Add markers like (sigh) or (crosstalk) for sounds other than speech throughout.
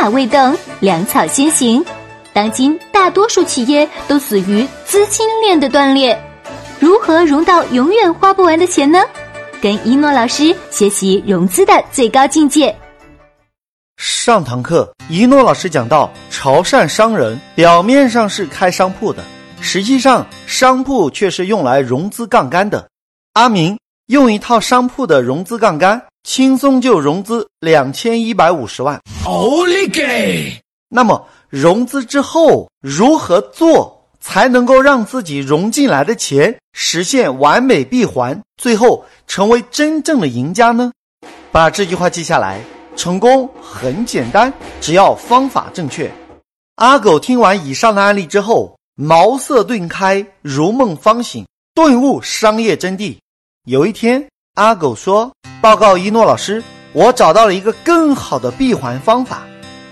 马未动，粮草先行。当今大多数企业都死于资金链的断裂，如何融到永远花不完的钱呢？跟一诺老师学习融资的最高境界。上堂课，一诺老师讲到，潮汕商人表面上是开商铺的，实际上商铺却是用来融资杠杆的。阿明用一套商铺的融资杠杆，轻松就融资两千一百五十万。奥利给！那么融资之后如何做才能够让自己融进来的钱实现完美闭环，最后成为真正的赢家呢？把这句话记下来，成功很简单，只要方法正确。阿狗听完以上的案例之后，茅塞顿开，如梦方醒，顿悟商业真谛。有一天，阿狗说：“报告一诺老师，我找到了一个更好的闭环方法。”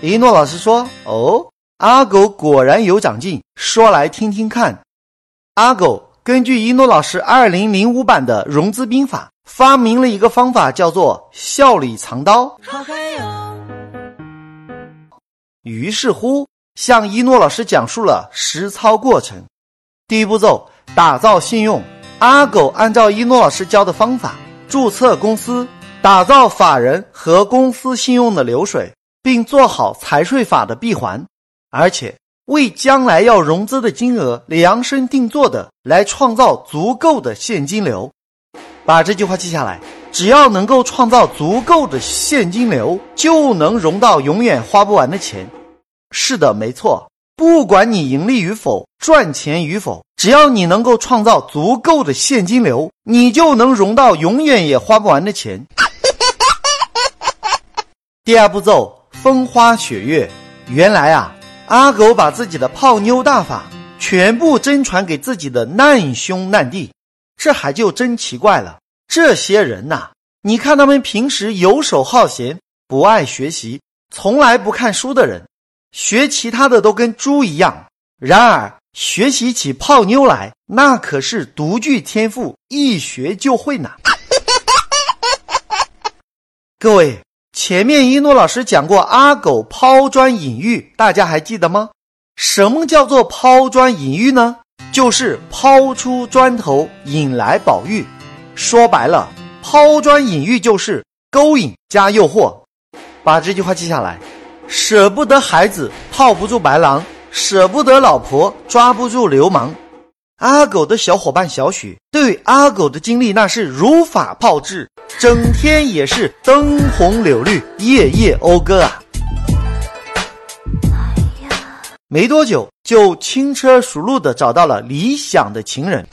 一诺老师说：“哦，阿狗果然有长进，说来听听看。”阿狗根据一诺老师二零零五版的融资兵法，发明了一个方法，叫做“笑里藏刀”。于是乎，向一诺老师讲述了实操过程。第一步骤，打造信用。阿狗按照一诺老师教的方法注册公司，打造法人和公司信用的流水，并做好财税法的闭环，而且为将来要融资的金额量身定做的来创造足够的现金流。把这句话记下来，只要能够创造足够的现金流，就能融到永远花不完的钱。是的，没错。不管你盈利与否，赚钱与否，只要你能够创造足够的现金流，你就能融到永远也花不完的钱。(laughs) 第二步骤，风花雪月。原来啊，阿狗把自己的泡妞大法全部真传给自己的难兄难弟，这还就真奇怪了。这些人呐，你看他们平时游手好闲，不爱学习，从来不看书的人。学其他的都跟猪一样，然而学习起泡妞来，那可是独具天赋，一学就会呢。(laughs) 各位，前面一诺老师讲过阿狗抛砖引玉，大家还记得吗？什么叫做抛砖引玉呢？就是抛出砖头引来宝玉。说白了，抛砖引玉就是勾引加诱惑。把这句话记下来。舍不得孩子套不住白狼，舍不得老婆抓不住流氓。阿狗的小伙伴小许对阿狗的经历那是如法炮制，整天也是灯红柳绿，夜夜讴歌啊。没多久就轻车熟路的找到了理想的情人，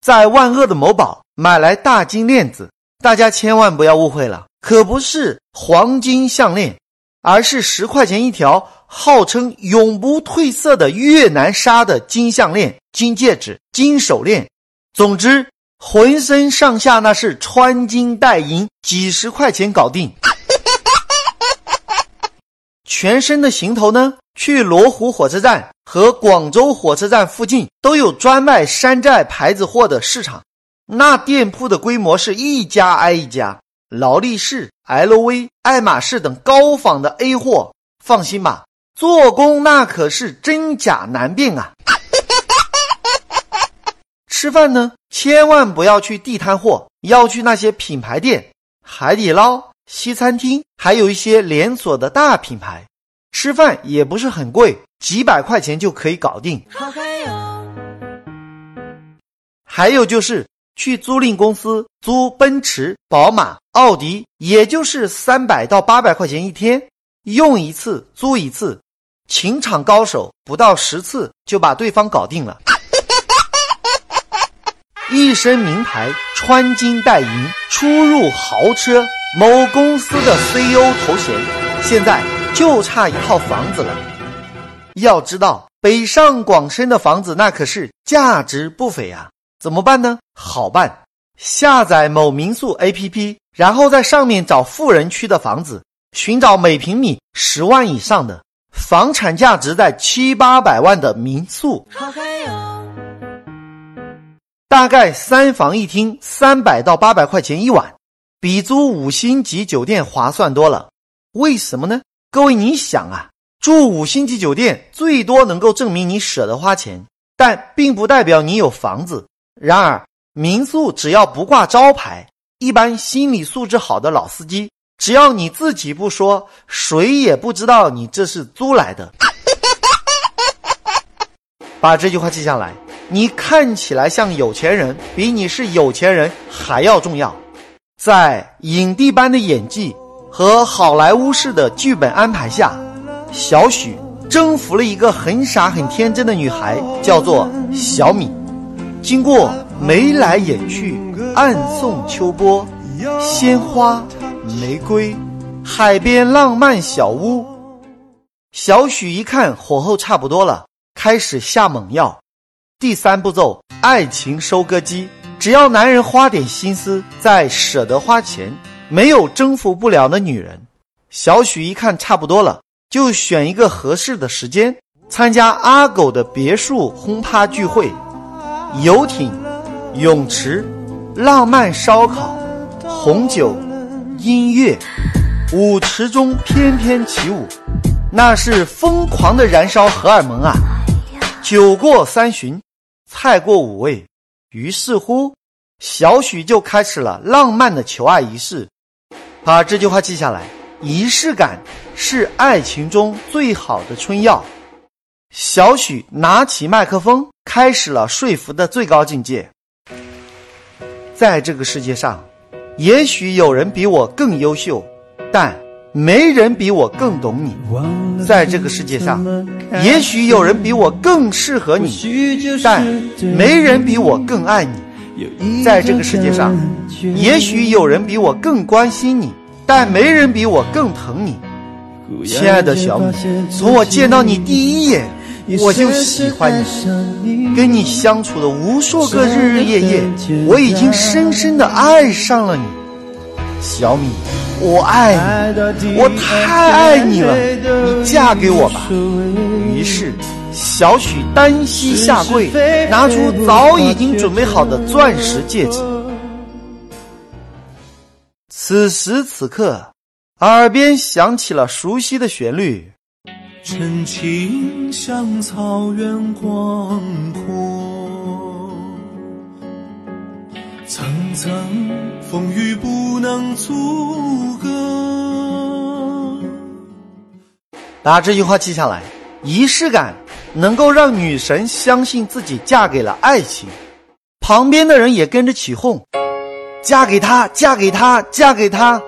在万恶的某宝买来大金链子，大家千万不要误会了。可不是黄金项链，而是十块钱一条，号称永不褪色的越南纱的金项链、金戒指、金手链。总之，浑身上下那是穿金戴银，几十块钱搞定。(laughs) 全身的行头呢？去罗湖火车站和广州火车站附近都有专卖山寨牌子货的市场，那店铺的规模是一家挨一家。劳力士、LV、爱马仕等高仿的 A 货，放心吧，做工那可是真假难辨啊！吃饭呢，千万不要去地摊货，要去那些品牌店，海底捞、西餐厅，还有一些连锁的大品牌。吃饭也不是很贵，几百块钱就可以搞定。还有就是。去租赁公司租奔驰、宝马、奥迪，也就是三百到八百块钱一天，用一次租一次，情场高手不到十次就把对方搞定了。一身名牌，穿金戴银，出入豪车，某公司的 CEO 头衔，现在就差一套房子了。要知道，北上广深的房子那可是价值不菲啊。怎么办呢？好办，下载某民宿 APP，然后在上面找富人区的房子，寻找每平米十万以上的，房产价值在七八百万的民宿，大概三房一厅，三百到八百块钱一晚，比租五星级酒店划算多了。为什么呢？各位，你想啊，住五星级酒店最多能够证明你舍得花钱，但并不代表你有房子。然而，民宿只要不挂招牌，一般心理素质好的老司机，只要你自己不说，谁也不知道你这是租来的。(laughs) 把这句话记下来。你看起来像有钱人，比你是有钱人还要重要。在影帝般的演技和好莱坞式的剧本安排下，小许征服了一个很傻很天真的女孩，叫做小米。经过眉来眼去、暗送秋波、鲜花、玫瑰、海边浪漫小屋，小许一看火候差不多了，开始下猛药。第三步骤，爱情收割机。只要男人花点心思，再舍得花钱，没有征服不了的女人。小许一看差不多了，就选一个合适的时间，参加阿狗的别墅轰趴聚会。游艇、泳池、浪漫烧烤、红酒、音乐，舞池中翩翩起舞，那是疯狂的燃烧荷尔蒙啊！酒过三巡。菜过五味，于是乎，小许就开始了浪漫的求爱仪式。把这句话记下来：仪式感是爱情中最好的春药。小许拿起麦克风，开始了说服的最高境界。在这个世界上，也许有人比我更优秀，但。没人比我更懂你，在这个世界上，也许有人比我更适合你，但没人比我更爱你。在这个世界上，也许有人比我更关心你，但没人比我更疼你。亲爱的小米，从我见到你第一眼，我就喜欢你，跟你相处的无数个日日夜夜，我已经深深的爱上了你，小米。我爱你，我太爱你了，你嫁给我吧。于是，小许单膝下跪，拿出早已经准备好的钻石戒指。此时此刻，耳边响起了熟悉的旋律。真情像草原广阔，层层风雨不能阻隔。把这句话记下来，仪式感能够让女神相信自己嫁给了爱情，旁边的人也跟着起哄，嫁给他，嫁给他，嫁给他。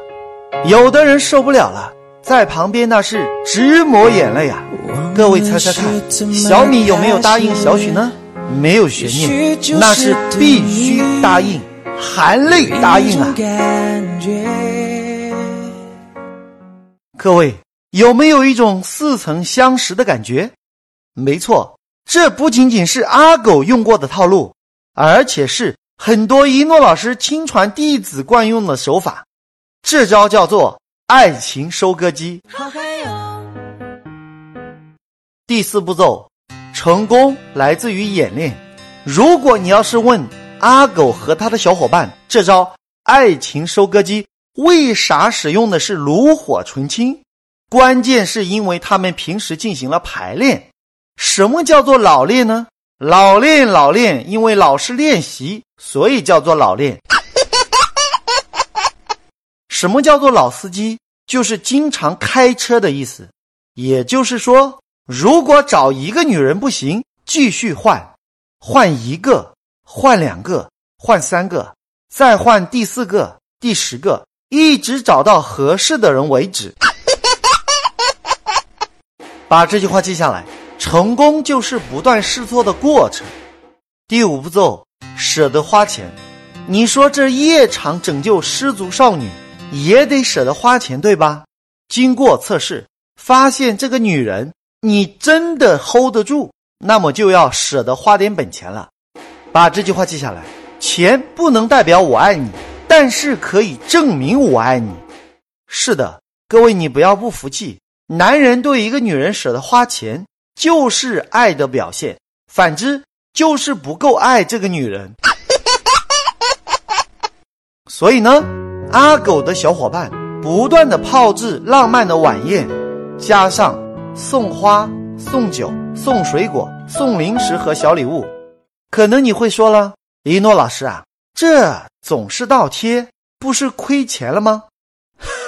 有的人受不了了，在旁边那是直抹眼泪啊！各位猜猜看，小米有没有答应小许呢？没有悬念，那是必须答应，含泪答应啊！各位。有没有一种似曾相识的感觉？没错，这不仅仅是阿狗用过的套路，而且是很多一诺老师亲传弟子惯用的手法。这招叫做爱情收割机。第四步骤，成功来自于演练。如果你要是问阿狗和他的小伙伴，这招爱情收割机为啥使用的是炉火纯青？关键是因为他们平时进行了排练。什么叫做老练呢？老练老练，因为老是练习，所以叫做老练。什么叫做老司机？就是经常开车的意思。也就是说，如果找一个女人不行，继续换，换一个，换两个，换三个，再换第四个、第十个，一直找到合适的人为止。(laughs) 把这句话记下来，成功就是不断试错的过程。第五步骤，舍得花钱。你说这夜场拯救失足少女，也得舍得花钱，对吧？经过测试，发现这个女人你真的 hold 得住，那么就要舍得花点本钱了。把这句话记下来，钱不能代表我爱你，但是可以证明我爱你。是的，各位，你不要不服气。男人对一个女人舍得花钱，就是爱的表现；反之，就是不够爱这个女人。所以呢，阿狗的小伙伴，不断的炮制浪漫的晚宴，加上送花、送酒、送水果、送零食和小礼物，可能你会说了，一诺老师啊，这总是倒贴，不是亏钱了吗？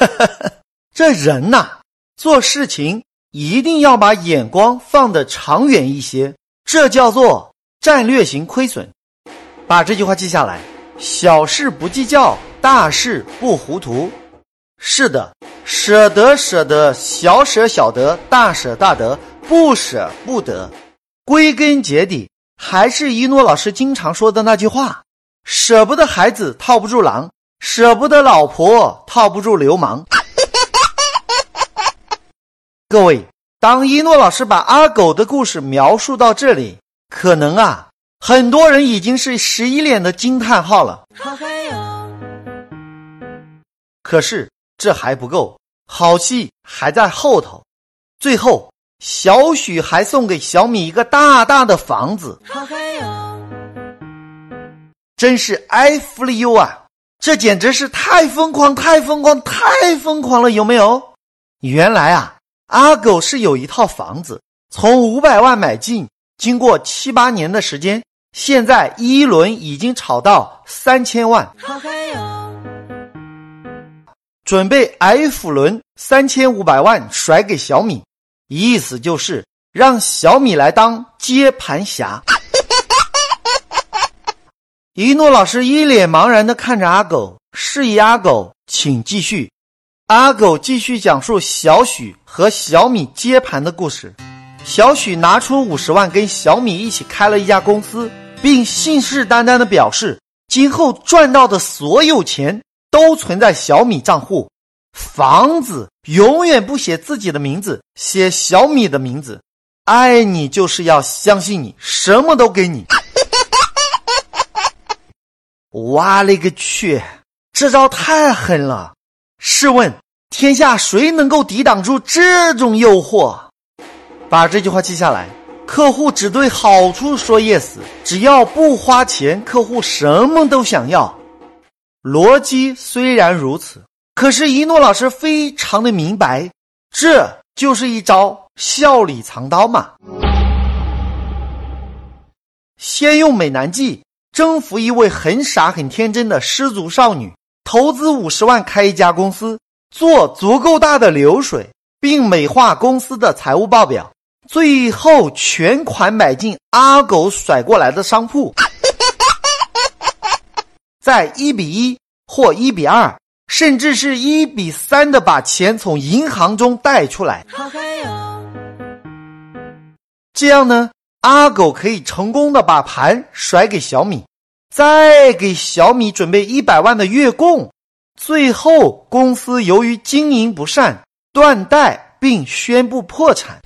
(laughs) 这人呐，做事情一定要把眼光放得长远一些，这叫做战略型亏损。把这句话记下来：小事不计较，大事不糊涂。是的，舍得舍得，小舍小得，大舍大得，不舍不得。归根结底，还是一诺老师经常说的那句话：舍不得孩子套不住狼，舍不得老婆套不住流氓。(laughs) 各位，当一诺老师把阿狗的故事描述到这里，可能啊，很多人已经是十一脸的惊叹号了。可是这还不够，好戏还在后头。最后，小许还送给小米一个大大的房子，真是爱服了 you 啊！这简直是太疯狂、太疯狂、太疯狂了，有没有？原来啊。阿狗是有一套房子，从五百万买进，经过七八年的时间，现在一轮已经炒到三千万，准备 F 轮三千五百万甩给小米，意思就是让小米来当接盘侠。(laughs) 一诺老师一脸茫然的看着阿狗，示意阿狗请继续。阿狗继续讲述小许和小米接盘的故事。小许拿出五十万跟小米一起开了一家公司，并信誓旦旦的表示，今后赚到的所有钱都存在小米账户，房子永远不写自己的名字，写小米的名字。爱你就是要相信你，什么都给你。(laughs) 我勒个去，这招太狠了！试问，天下谁能够抵挡住这种诱惑？把这句话记下来。客户只对好处说 yes，只要不花钱，客户什么都想要。逻辑虽然如此，可是，一诺老师非常的明白，这就是一招笑里藏刀嘛。先用美男计征服一位很傻很天真的失足少女。投资五十万开一家公司，做足够大的流水，并美化公司的财务报表，最后全款买进阿狗甩过来的商铺，在一比一或一比二，甚至是一比三的把钱从银行中贷出来。这样呢，阿狗可以成功的把盘甩给小米。再给小米准备一百万的月供，最后公司由于经营不善断贷，并宣布破产。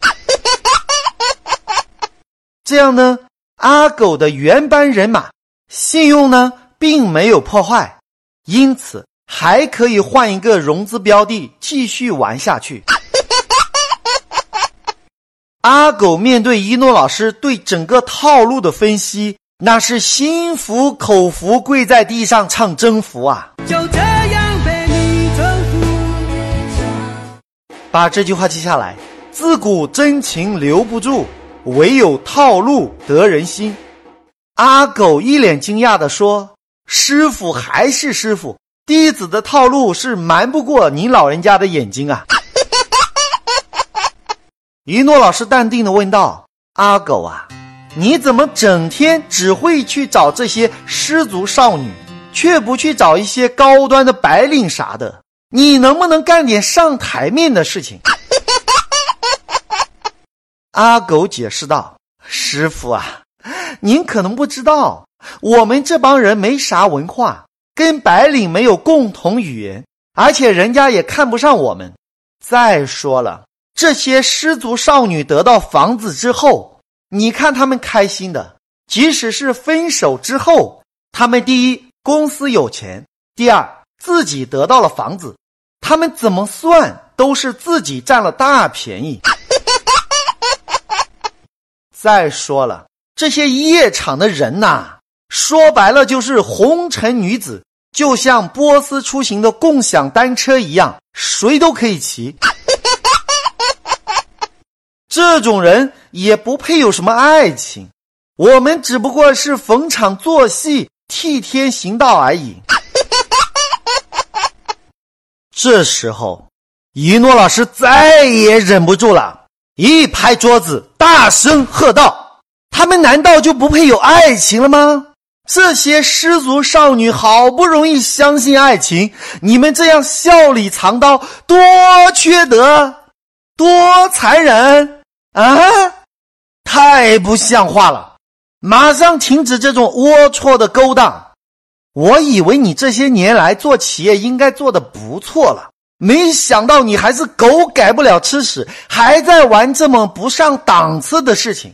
这样呢，阿狗的原班人马信用呢并没有破坏，因此还可以换一个融资标的继续玩下去。(laughs) 阿狗面对一诺老师对整个套路的分析。那是心服口服，跪在地上唱征服啊！就这样被你征服。把这句话记下来：自古真情留不住，唯有套路得人心。阿狗一脸惊讶地说：“师傅还是师傅，弟子的套路是瞒不过您老人家的眼睛啊！” (laughs) 一诺老师淡定的问道：“阿狗啊？”你怎么整天只会去找这些失足少女，却不去找一些高端的白领啥的？你能不能干点上台面的事情？(laughs) 阿狗解释道：“师傅啊，您可能不知道，我们这帮人没啥文化，跟白领没有共同语言，而且人家也看不上我们。再说了，这些失足少女得到房子之后。”你看他们开心的，即使是分手之后，他们第一公司有钱，第二自己得到了房子，他们怎么算都是自己占了大便宜。(laughs) 再说了，这些夜场的人呐，说白了就是红尘女子，就像波斯出行的共享单车一样，谁都可以骑。(laughs) 这种人也不配有什么爱情，我们只不过是逢场作戏、替天行道而已。(laughs) 这时候，一诺老师再也忍不住了，一拍桌子，大声喝道：“他们难道就不配有爱情了吗？这些失足少女好不容易相信爱情，你们这样笑里藏刀，多缺德，多残忍！”啊！太不像话了！马上停止这种龌龊的勾当！我以为你这些年来做企业应该做的不错了，没想到你还是狗改不了吃屎，还在玩这么不上档次的事情。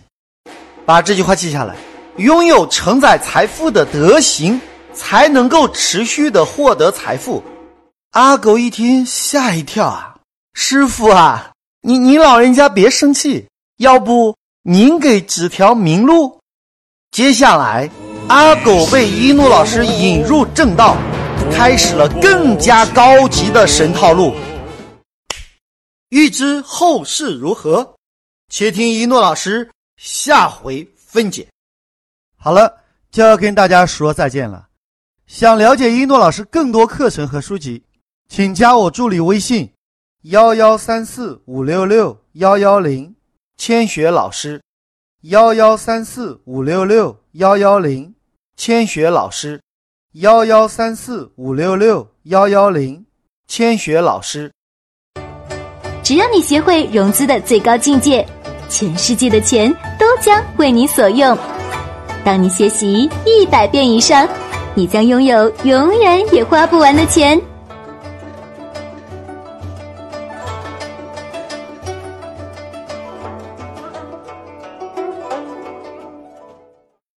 把这句话记下来：拥有承载财富的德行，才能够持续的获得财富。阿狗一听吓一跳啊！师傅啊，你你老人家别生气。要不您给指条明路？接下来，阿狗被一诺老师引入正道，开始了更加高级的神套路。欲知后事如何，且听一诺老师下回分解。好了，就要跟大家说再见了。想了解一诺老师更多课程和书籍，请加我助理微信：幺幺三四五六六幺幺零。千雪老师，幺幺三四五六六幺幺零。千雪老师，幺幺三四五六六幺幺零。千雪老师，只要你学会融资的最高境界，全世界的钱都将为你所用。当你学习一百遍以上，你将拥有永远也花不完的钱。